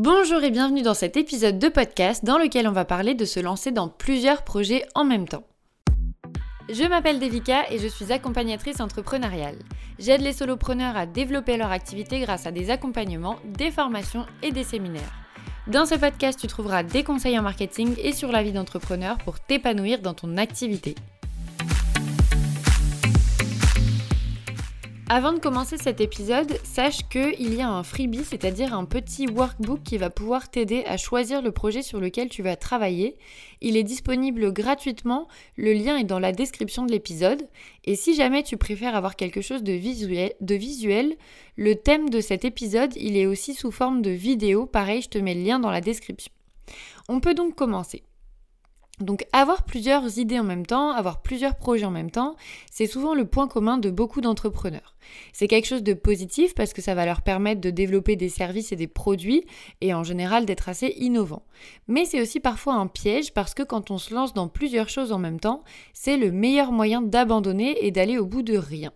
Bonjour et bienvenue dans cet épisode de podcast dans lequel on va parler de se lancer dans plusieurs projets en même temps. Je m'appelle Devika et je suis accompagnatrice entrepreneuriale. J'aide les solopreneurs à développer leur activité grâce à des accompagnements, des formations et des séminaires. Dans ce podcast, tu trouveras des conseils en marketing et sur la vie d'entrepreneur pour t'épanouir dans ton activité. Avant de commencer cet épisode, sache qu'il y a un freebie, c'est-à-dire un petit workbook qui va pouvoir t'aider à choisir le projet sur lequel tu vas travailler. Il est disponible gratuitement, le lien est dans la description de l'épisode. Et si jamais tu préfères avoir quelque chose de visuel, de visuel, le thème de cet épisode, il est aussi sous forme de vidéo. Pareil, je te mets le lien dans la description. On peut donc commencer. Donc avoir plusieurs idées en même temps, avoir plusieurs projets en même temps, c'est souvent le point commun de beaucoup d'entrepreneurs. C'est quelque chose de positif parce que ça va leur permettre de développer des services et des produits et en général d'être assez innovants. Mais c'est aussi parfois un piège parce que quand on se lance dans plusieurs choses en même temps, c'est le meilleur moyen d'abandonner et d'aller au bout de rien.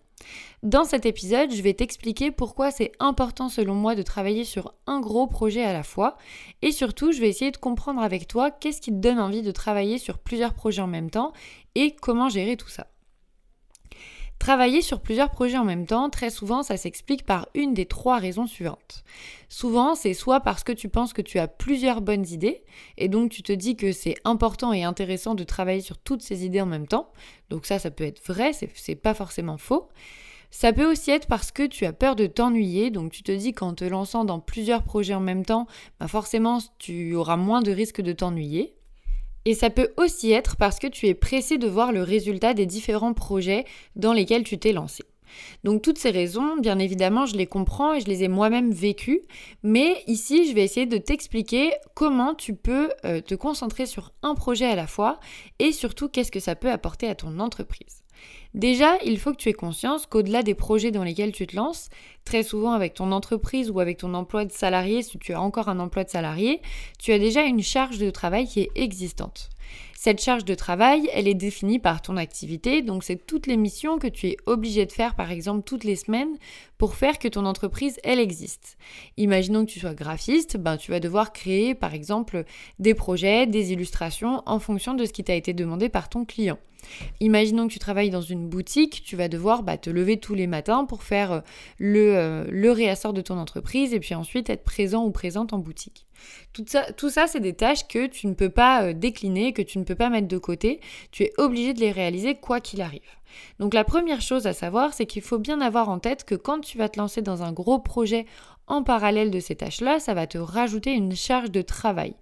Dans cet épisode, je vais t'expliquer pourquoi c'est important selon moi de travailler sur un gros projet à la fois et surtout je vais essayer de comprendre avec toi qu'est-ce qui te donne envie de travailler sur plusieurs projets en même temps et comment gérer tout ça. Travailler sur plusieurs projets en même temps, très souvent, ça s'explique par une des trois raisons suivantes. Souvent, c'est soit parce que tu penses que tu as plusieurs bonnes idées, et donc tu te dis que c'est important et intéressant de travailler sur toutes ces idées en même temps. Donc ça, ça peut être vrai, c'est pas forcément faux. Ça peut aussi être parce que tu as peur de t'ennuyer, donc tu te dis qu'en te lançant dans plusieurs projets en même temps, bah forcément tu auras moins de risques de t'ennuyer. Et ça peut aussi être parce que tu es pressé de voir le résultat des différents projets dans lesquels tu t'es lancé. Donc toutes ces raisons, bien évidemment, je les comprends et je les ai moi-même vécues, mais ici, je vais essayer de t'expliquer comment tu peux euh, te concentrer sur un projet à la fois et surtout qu'est-ce que ça peut apporter à ton entreprise. Déjà, il faut que tu aies conscience qu'au-delà des projets dans lesquels tu te lances, très souvent avec ton entreprise ou avec ton emploi de salarié, si tu as encore un emploi de salarié, tu as déjà une charge de travail qui est existante. Cette charge de travail, elle est définie par ton activité, donc c'est toutes les missions que tu es obligé de faire par exemple toutes les semaines pour faire que ton entreprise, elle existe. Imaginons que tu sois graphiste, ben tu vas devoir créer par exemple des projets, des illustrations en fonction de ce qui t'a été demandé par ton client. Imaginons que tu travailles dans une boutique, tu vas devoir bah, te lever tous les matins pour faire euh, le, euh, le réassort de ton entreprise et puis ensuite être présent ou présente en boutique. Tout ça, c'est des tâches que tu ne peux pas euh, décliner, que tu ne peux pas mettre de côté. Tu es obligé de les réaliser quoi qu'il arrive. Donc la première chose à savoir, c'est qu'il faut bien avoir en tête que quand tu vas te lancer dans un gros projet en parallèle de ces tâches-là, ça va te rajouter une charge de travail.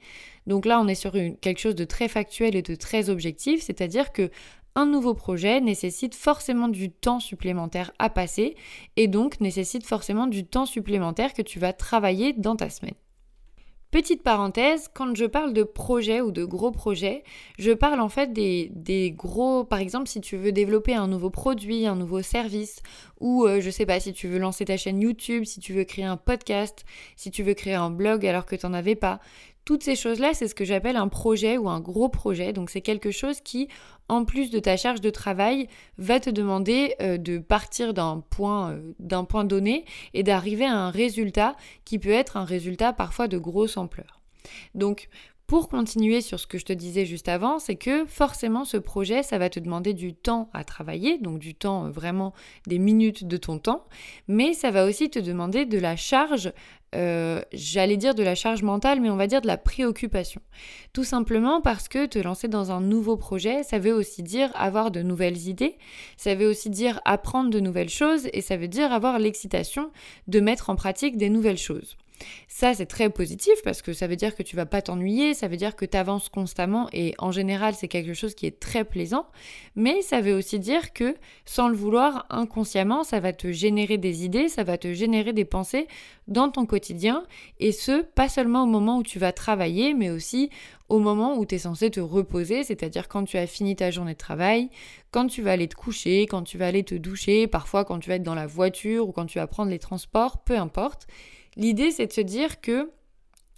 Donc là, on est sur quelque chose de très factuel et de très objectif, c'est-à-dire que un nouveau projet nécessite forcément du temps supplémentaire à passer et donc nécessite forcément du temps supplémentaire que tu vas travailler dans ta semaine. Petite parenthèse, quand je parle de projet ou de gros projets, je parle en fait des, gros, par exemple si tu veux développer un nouveau produit, un nouveau service, ou euh, je sais pas si tu veux lancer ta chaîne YouTube, si tu veux créer un podcast, si tu veux créer un blog alors que tu n'en avais pas. Toutes ces choses-là, c'est ce que j'appelle un projet ou un gros projet. Donc c'est quelque chose qui, en plus de ta charge de travail, va te demander euh, de partir d'un point, euh, d'un point donné et d'arriver à un résultat qui peut être un résultat parfois de grosse ampleur. Donc pour continuer sur ce que je te disais juste avant, c'est que forcément ce projet, ça va te demander du temps à travailler, donc du temps euh, vraiment des minutes de ton temps, mais ça va aussi te demander de la charge, euh, j'allais dire de la charge mentale, mais on va dire de la préoccupation. Tout simplement parce que te lancer dans un nouveau projet, ça veut aussi dire avoir de nouvelles idées, ça veut aussi dire apprendre de nouvelles choses, et ça veut dire avoir l'excitation de mettre en pratique des nouvelles choses. Ça, c'est très positif parce que ça veut dire que tu vas pas t'ennuyer, ça veut dire que tu avances constamment et en général, c'est quelque chose qui est très plaisant. Mais ça veut aussi dire que sans le vouloir, inconsciemment, ça va te générer des idées, ça va te générer des pensées dans ton quotidien et ce, pas seulement au moment où tu vas travailler, mais aussi au moment où tu es censé te reposer, c'est-à-dire quand tu as fini ta journée de travail, quand tu vas aller te coucher, quand tu vas aller te doucher, parfois quand tu vas être dans la voiture ou quand tu vas prendre les transports, peu importe. L'idée, c'est de se dire que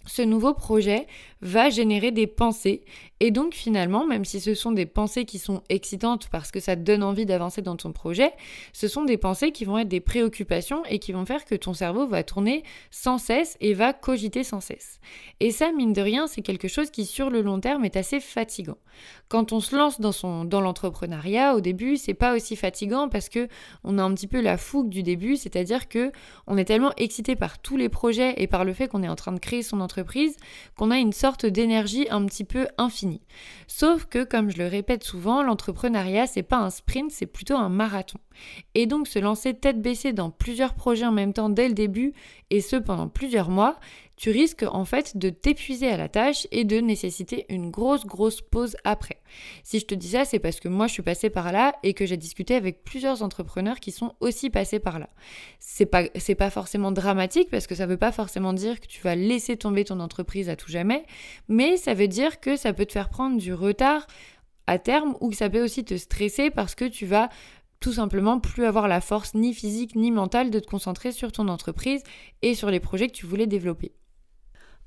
ce nouveau projet va générer des pensées. Et donc finalement, même si ce sont des pensées qui sont excitantes parce que ça te donne envie d'avancer dans ton projet, ce sont des pensées qui vont être des préoccupations et qui vont faire que ton cerveau va tourner sans cesse et va cogiter sans cesse. Et ça, mine de rien, c'est quelque chose qui sur le long terme est assez fatigant. Quand on se lance dans, dans l'entrepreneuriat, au début, c'est pas aussi fatigant parce que on a un petit peu la fougue du début, c'est-à-dire que on est tellement excité par tous les projets et par le fait qu'on est en train de créer son entreprise qu'on a une sorte d'énergie un petit peu infinie. Sauf que, comme je le répète souvent, l'entrepreneuriat, c'est pas un sprint, c'est plutôt un marathon. Et donc se lancer tête baissée dans plusieurs projets en même temps dès le début, et ce pendant plusieurs mois, tu risques en fait de t'épuiser à la tâche et de nécessiter une grosse grosse pause après. Si je te dis ça, c'est parce que moi je suis passée par là et que j'ai discuté avec plusieurs entrepreneurs qui sont aussi passés par là. C'est pas pas forcément dramatique parce que ça veut pas forcément dire que tu vas laisser tomber ton entreprise à tout jamais, mais ça veut dire que ça peut te faire prendre du retard à terme ou que ça peut aussi te stresser parce que tu vas tout simplement plus avoir la force ni physique ni mentale de te concentrer sur ton entreprise et sur les projets que tu voulais développer.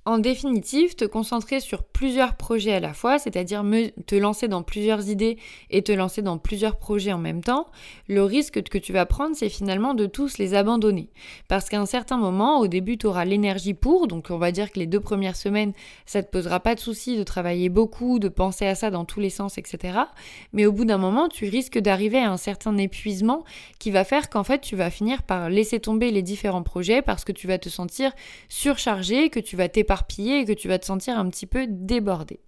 En définitive, te concentrer sur plusieurs projets à la fois, c'est-à-dire te lancer dans plusieurs idées et te lancer dans plusieurs projets en même temps, le risque que tu vas prendre, c'est finalement de tous les abandonner. Parce qu'à un certain moment, au début, tu auras l'énergie pour, donc on va dire que les deux premières semaines, ça te posera pas de souci de travailler beaucoup, de penser à ça dans tous les sens, etc. Mais au bout d'un moment, tu risques d'arriver à un certain épuisement qui va faire qu'en fait, tu vas finir par laisser tomber les différents projets parce que tu vas te sentir surchargé, que tu vas t'épargner et que tu vas te sentir un petit peu débordé.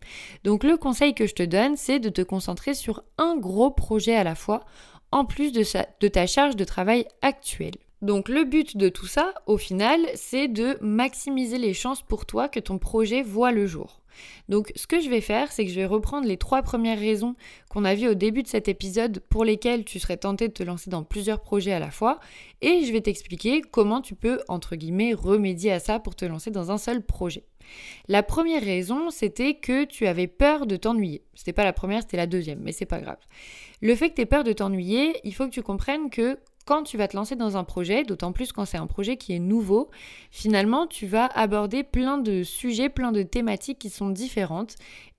Donc le conseil que je te donne, c'est de te concentrer sur un gros projet à la fois, en plus de, de ta charge de travail actuelle. Donc le but de tout ça, au final, c'est de maximiser les chances pour toi que ton projet voit le jour. Donc ce que je vais faire, c'est que je vais reprendre les trois premières raisons qu'on a vues au début de cet épisode pour lesquelles tu serais tenté de te lancer dans plusieurs projets à la fois, et je vais t'expliquer comment tu peux, entre guillemets, remédier à ça pour te lancer dans un seul projet. La première raison, c'était que tu avais peur de t'ennuyer. C'était pas la première, c'était la deuxième, mais c'est pas grave. Le fait que tu aies peur de t'ennuyer, il faut que tu comprennes que quand tu vas te lancer dans un projet, d'autant plus quand c'est un projet qui est nouveau, finalement, tu vas aborder plein de sujets, plein de thématiques qui sont différentes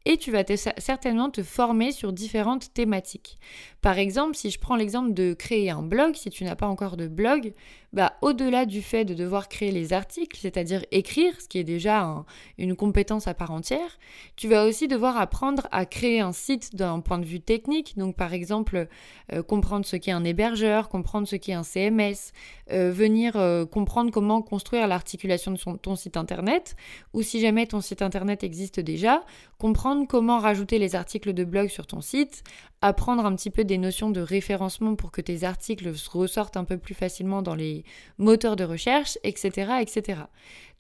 et tu vas certainement te former sur différentes thématiques. Par exemple, si je prends l'exemple de créer un blog, si tu n'as pas encore de blog, bah, au-delà du fait de devoir créer les articles, c'est-à-dire écrire, ce qui est déjà une compétence à part entière, tu vas aussi devoir apprendre à créer un site d'un point de vue technique, donc par exemple euh, comprendre ce qu'est un hébergeur, comprendre ce qu'est un CMS, euh, venir euh, comprendre comment construire l'articulation de ton site internet, ou si jamais ton site internet existe déjà, comprendre comment rajouter les articles de blog sur ton site, apprendre un petit peu des notions de référencement pour que tes articles ressortent un peu plus facilement dans les moteurs de recherche, etc. etc.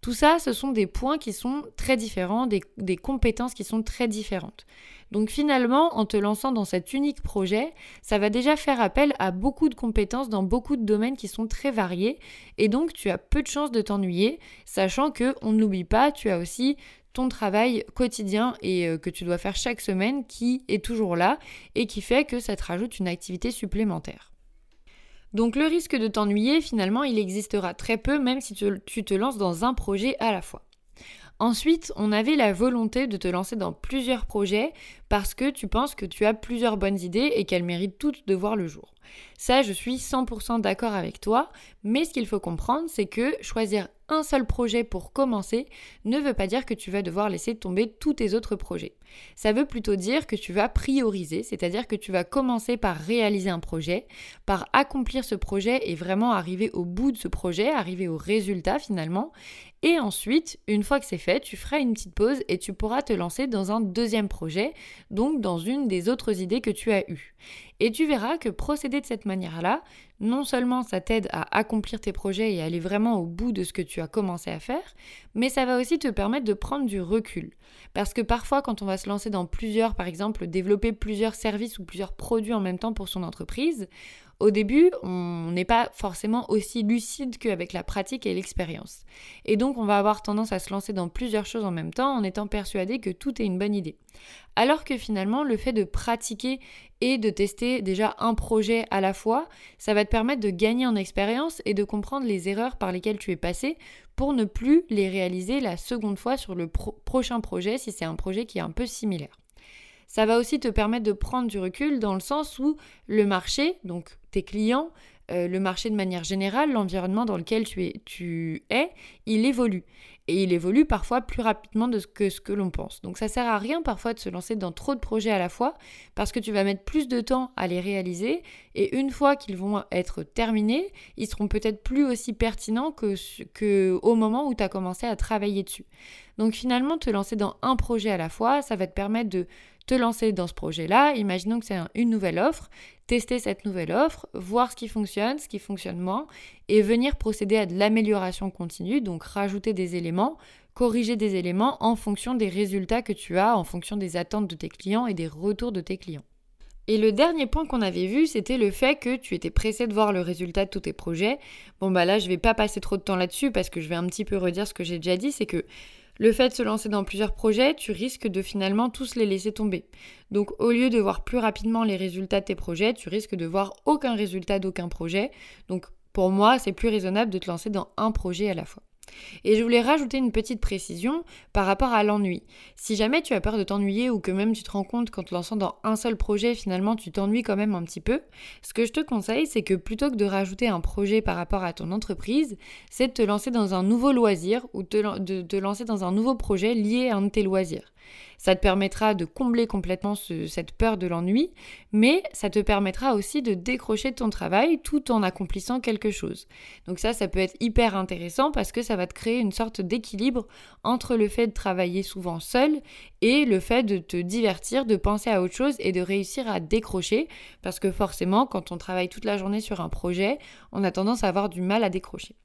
Tout ça, ce sont des points qui sont très différents, des, compétences qui sont très différentes. Donc finalement, en te lançant dans cet unique projet, ça va déjà faire appel à beaucoup de compétences dans beaucoup de domaines qui sont très variés et donc tu as peu de chances de t'ennuyer, sachant que on n'oublie pas, tu as aussi ton travail quotidien et euh, que tu dois faire chaque semaine qui est toujours là et qui fait que ça te rajoute une activité supplémentaire. Donc le risque de t'ennuyer, finalement, il existera très peu même si tu te lances dans un projet à la fois. Ensuite, on avait la volonté de te lancer dans plusieurs projets parce que tu penses que tu as plusieurs bonnes idées et qu'elles méritent toutes de voir le jour. Ça, je suis 100% d'accord avec toi, mais ce qu'il faut comprendre, c'est que choisir un seul projet pour commencer ne veut pas dire que tu vas devoir laisser tomber tous tes autres projets. Ça veut plutôt dire que tu vas prioriser, c'est-à-dire que tu vas commencer par réaliser un projet, par accomplir ce projet et vraiment arriver au bout de ce projet, arriver au résultat finalement. Et ensuite, une fois que c'est fait, tu feras une petite pause et tu pourras te lancer dans un deuxième projet, donc dans une des autres idées que tu as eues. Et tu verras que procéder de cette manière-là, non seulement ça t'aide à accomplir tes projets et aller vraiment au bout de ce que tu as commencé à faire, mais ça va aussi te permettre de prendre du recul. Parce que parfois, quand on va se lancer dans plusieurs, par exemple, développer plusieurs services ou plusieurs produits en même temps pour son entreprise, Au début, on n'est pas forcément aussi lucide qu'avec la pratique et l'expérience. Et donc, on va avoir tendance à se lancer dans plusieurs choses en même temps en étant persuadé que tout est une bonne idée. Alors que finalement, le fait de pratiquer et de tester déjà un projet à la fois, ça va te permettre de gagner en expérience et de comprendre les erreurs par lesquelles tu es passé pour ne plus les réaliser la seconde fois sur le prochain projet si c'est un projet qui est un peu similaire. Ça va aussi te permettre de prendre du recul dans le sens où le marché, donc tes clients, euh, le marché de manière générale, l'environnement dans lequel tu es, il évolue et il évolue parfois plus rapidement que ce que l'on pense. Donc ça sert à rien parfois de se lancer dans trop de projets à la fois parce que tu vas mettre plus de temps à les réaliser et une fois qu'ils vont être terminés, ils seront peut-être plus aussi pertinents que, que au moment où tu as commencé à travailler dessus. Donc finalement, te lancer dans un projet à la fois, ça va te permettre de te lancer dans ce projet-là. Imaginons que c'est une nouvelle offre, tester cette nouvelle offre, voir ce qui fonctionne, ce qui fonctionne moins, et venir procéder à de l'amélioration continue, donc rajouter des éléments, corriger des éléments en fonction des résultats que tu as, en fonction des attentes de tes clients et des retours de tes clients. Et le dernier point qu'on avait vu, c'était le fait que tu étais pressé de voir le résultat de tous tes projets. Bon bah là, je vais pas passer trop de temps là-dessus parce que je vais un petit peu redire ce que j'ai déjà dit, c'est que le fait de se lancer dans plusieurs projets, tu risques de finalement tous les laisser tomber. Donc au lieu de voir plus rapidement les résultats de tes projets, tu risques de voir aucun résultat d'aucun projet. Donc pour moi, c'est plus raisonnable de te lancer dans un projet à la fois. Et je voulais rajouter une petite précision par rapport à l'ennui. Si jamais tu as peur de t'ennuyer ou que même tu te rends compte qu'en te lançant dans un seul projet, finalement tu t'ennuies quand même un petit peu, ce que je te conseille, c'est que plutôt que de rajouter un projet par rapport à ton entreprise, c'est de te lancer dans un nouveau loisir ou de te lancer dans un nouveau projet lié à un de tes loisirs. Ça te permettra de combler complètement cette peur de l'ennui, mais ça te permettra aussi de décrocher ton travail tout en accomplissant quelque chose. Donc ça, ça peut être hyper intéressant parce que ça va te créer une sorte d'équilibre entre le fait de travailler souvent seul et le fait de te divertir, de penser à autre chose et de réussir à décrocher parce que forcément, quand on travaille toute la journée sur un projet, on a tendance à avoir du mal à décrocher.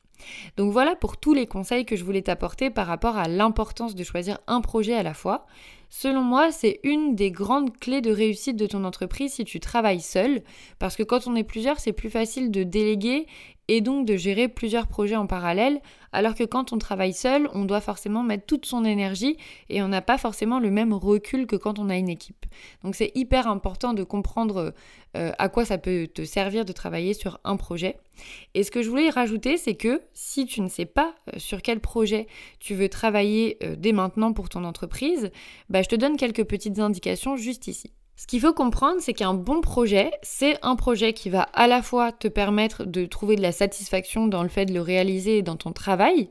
Donc voilà pour tous les conseils que je voulais t'apporter par rapport à l'importance de choisir un projet à la fois. Selon moi, c'est une des grandes clés de réussite de ton entreprise si tu travailles seul, parce que quand on est plusieurs, c'est plus facile de déléguer et donc de gérer plusieurs projets en parallèle, alors que quand on travaille seul, on doit forcément mettre toute son énergie et on n'a pas forcément le même recul que quand on a une équipe. Donc c'est hyper important de comprendre euh, à quoi ça peut te servir de travailler sur un projet. Et ce que je voulais rajouter, c'est que si tu ne sais pas euh, sur quel projet tu veux travailler euh, dès maintenant pour ton entreprise, bah, je te donne quelques petites indications juste ici. Ce qu'il faut comprendre, c'est qu'un bon projet, c'est un projet qui va à la fois te permettre de trouver de la satisfaction dans le fait de le réaliser dans ton travail,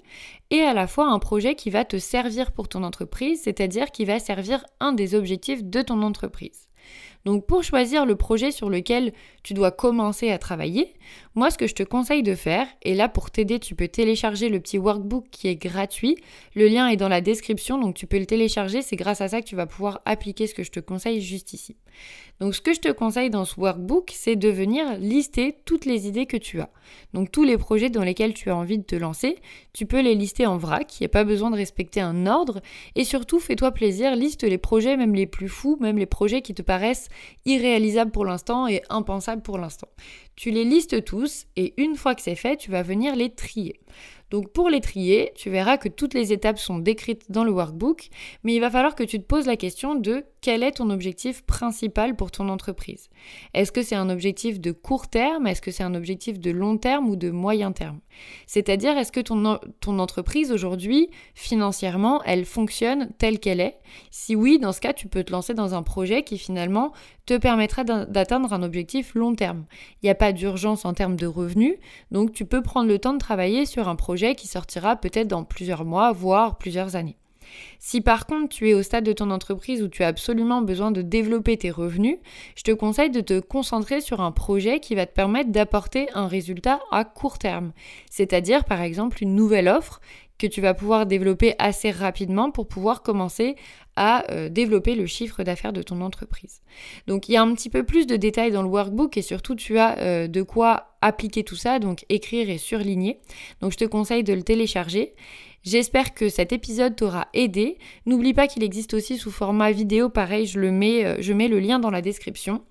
et à la fois un projet qui va te servir pour ton entreprise, c'est-à-dire qui va servir un des objectifs de ton entreprise. Donc pour choisir le projet sur lequel tu dois commencer à travailler, moi ce que je te conseille de faire, et là pour t'aider tu peux télécharger le petit workbook qui est gratuit, le lien est dans la description donc tu peux le télécharger, c'est grâce à ça que tu vas pouvoir appliquer ce que je te conseille juste ici. Donc ce que je te conseille dans ce workbook, c'est de venir lister toutes les idées que tu as. Donc tous les projets dans lesquels tu as envie de te lancer, tu peux les lister en vrac, il n'y a pas besoin de respecter un ordre, et surtout fais-toi plaisir, liste les projets même les plus fous, même les projets qui te paraissent irréalisables pour l'instant et impensables pour l'instant. Tu les listes tous et une fois que c'est fait, tu vas venir les trier. Donc pour les trier, tu verras que toutes les étapes sont décrites dans le workbook, mais il va falloir que tu te poses la question de quel est ton objectif principal pour ton entreprise. Est-ce que c'est un objectif de court terme? Est-ce que c'est un objectif de long terme ou de moyen terme? C'est-à-dire, est-ce que ton, entreprise aujourd'hui, financièrement, elle fonctionne telle qu'elle est? Si oui, dans ce cas, tu peux te lancer dans un projet qui finalement te permettra d'atteindre un objectif long terme. Il n'y a pas d'urgence en termes de revenus, donc tu peux prendre le temps de travailler sur un projet qui sortira peut-être dans plusieurs mois, voire plusieurs années. Si par contre tu es au stade de ton entreprise où tu as absolument besoin de développer tes revenus, je te conseille de te concentrer sur un projet qui va te permettre d'apporter un résultat à court terme. C'est-à-dire par exemple une nouvelle offre que tu vas pouvoir développer assez rapidement pour pouvoir commencer à euh, développer le chiffre d'affaires de ton entreprise. Donc il y a un petit peu plus de détails dans le workbook et surtout tu as euh, de quoi appliquer tout ça, donc écrire et surligner. Donc je te conseille de le télécharger. J'espère que cet épisode t'aura aidé. N'oublie pas qu'il existe aussi sous format vidéo, pareil, je le mets, euh, je mets le lien dans la description.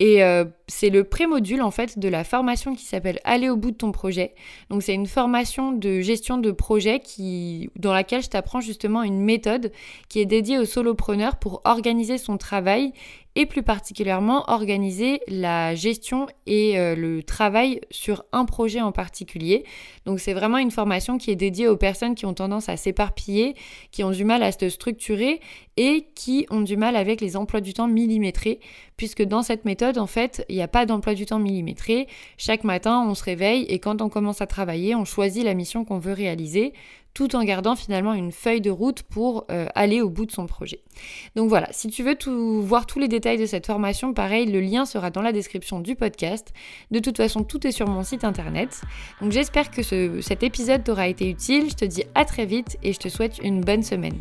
Et c'est le pré-module en fait de la formation qui s'appelle Aller au bout de ton projet. Donc c'est une formation de gestion de projet qui, dans laquelle je t'apprends justement une méthode qui est dédiée aux solopreneurs pour organiser son travail et plus particulièrement organiser la gestion et euh, le travail sur un projet en particulier. Donc c'est vraiment une formation qui est dédiée aux personnes qui ont tendance à s'éparpiller, qui ont du mal à se structurer et qui ont du mal avec les emplois du temps millimétrés, puisque dans cette méthode, en fait, il n'y a pas d'emploi du temps millimétré. Chaque matin, on se réveille et quand on commence à travailler, on choisit la mission qu'on veut réaliser tout en gardant finalement une feuille de route pour euh, aller au bout de son projet. Donc voilà, si tu veux voir tous les détails de cette formation, pareil, le lien sera dans la description du podcast. De toute façon, tout est sur mon site internet. Donc j'espère que cet épisode t'aura été utile. Je te dis à très vite et je te souhaite une bonne semaine.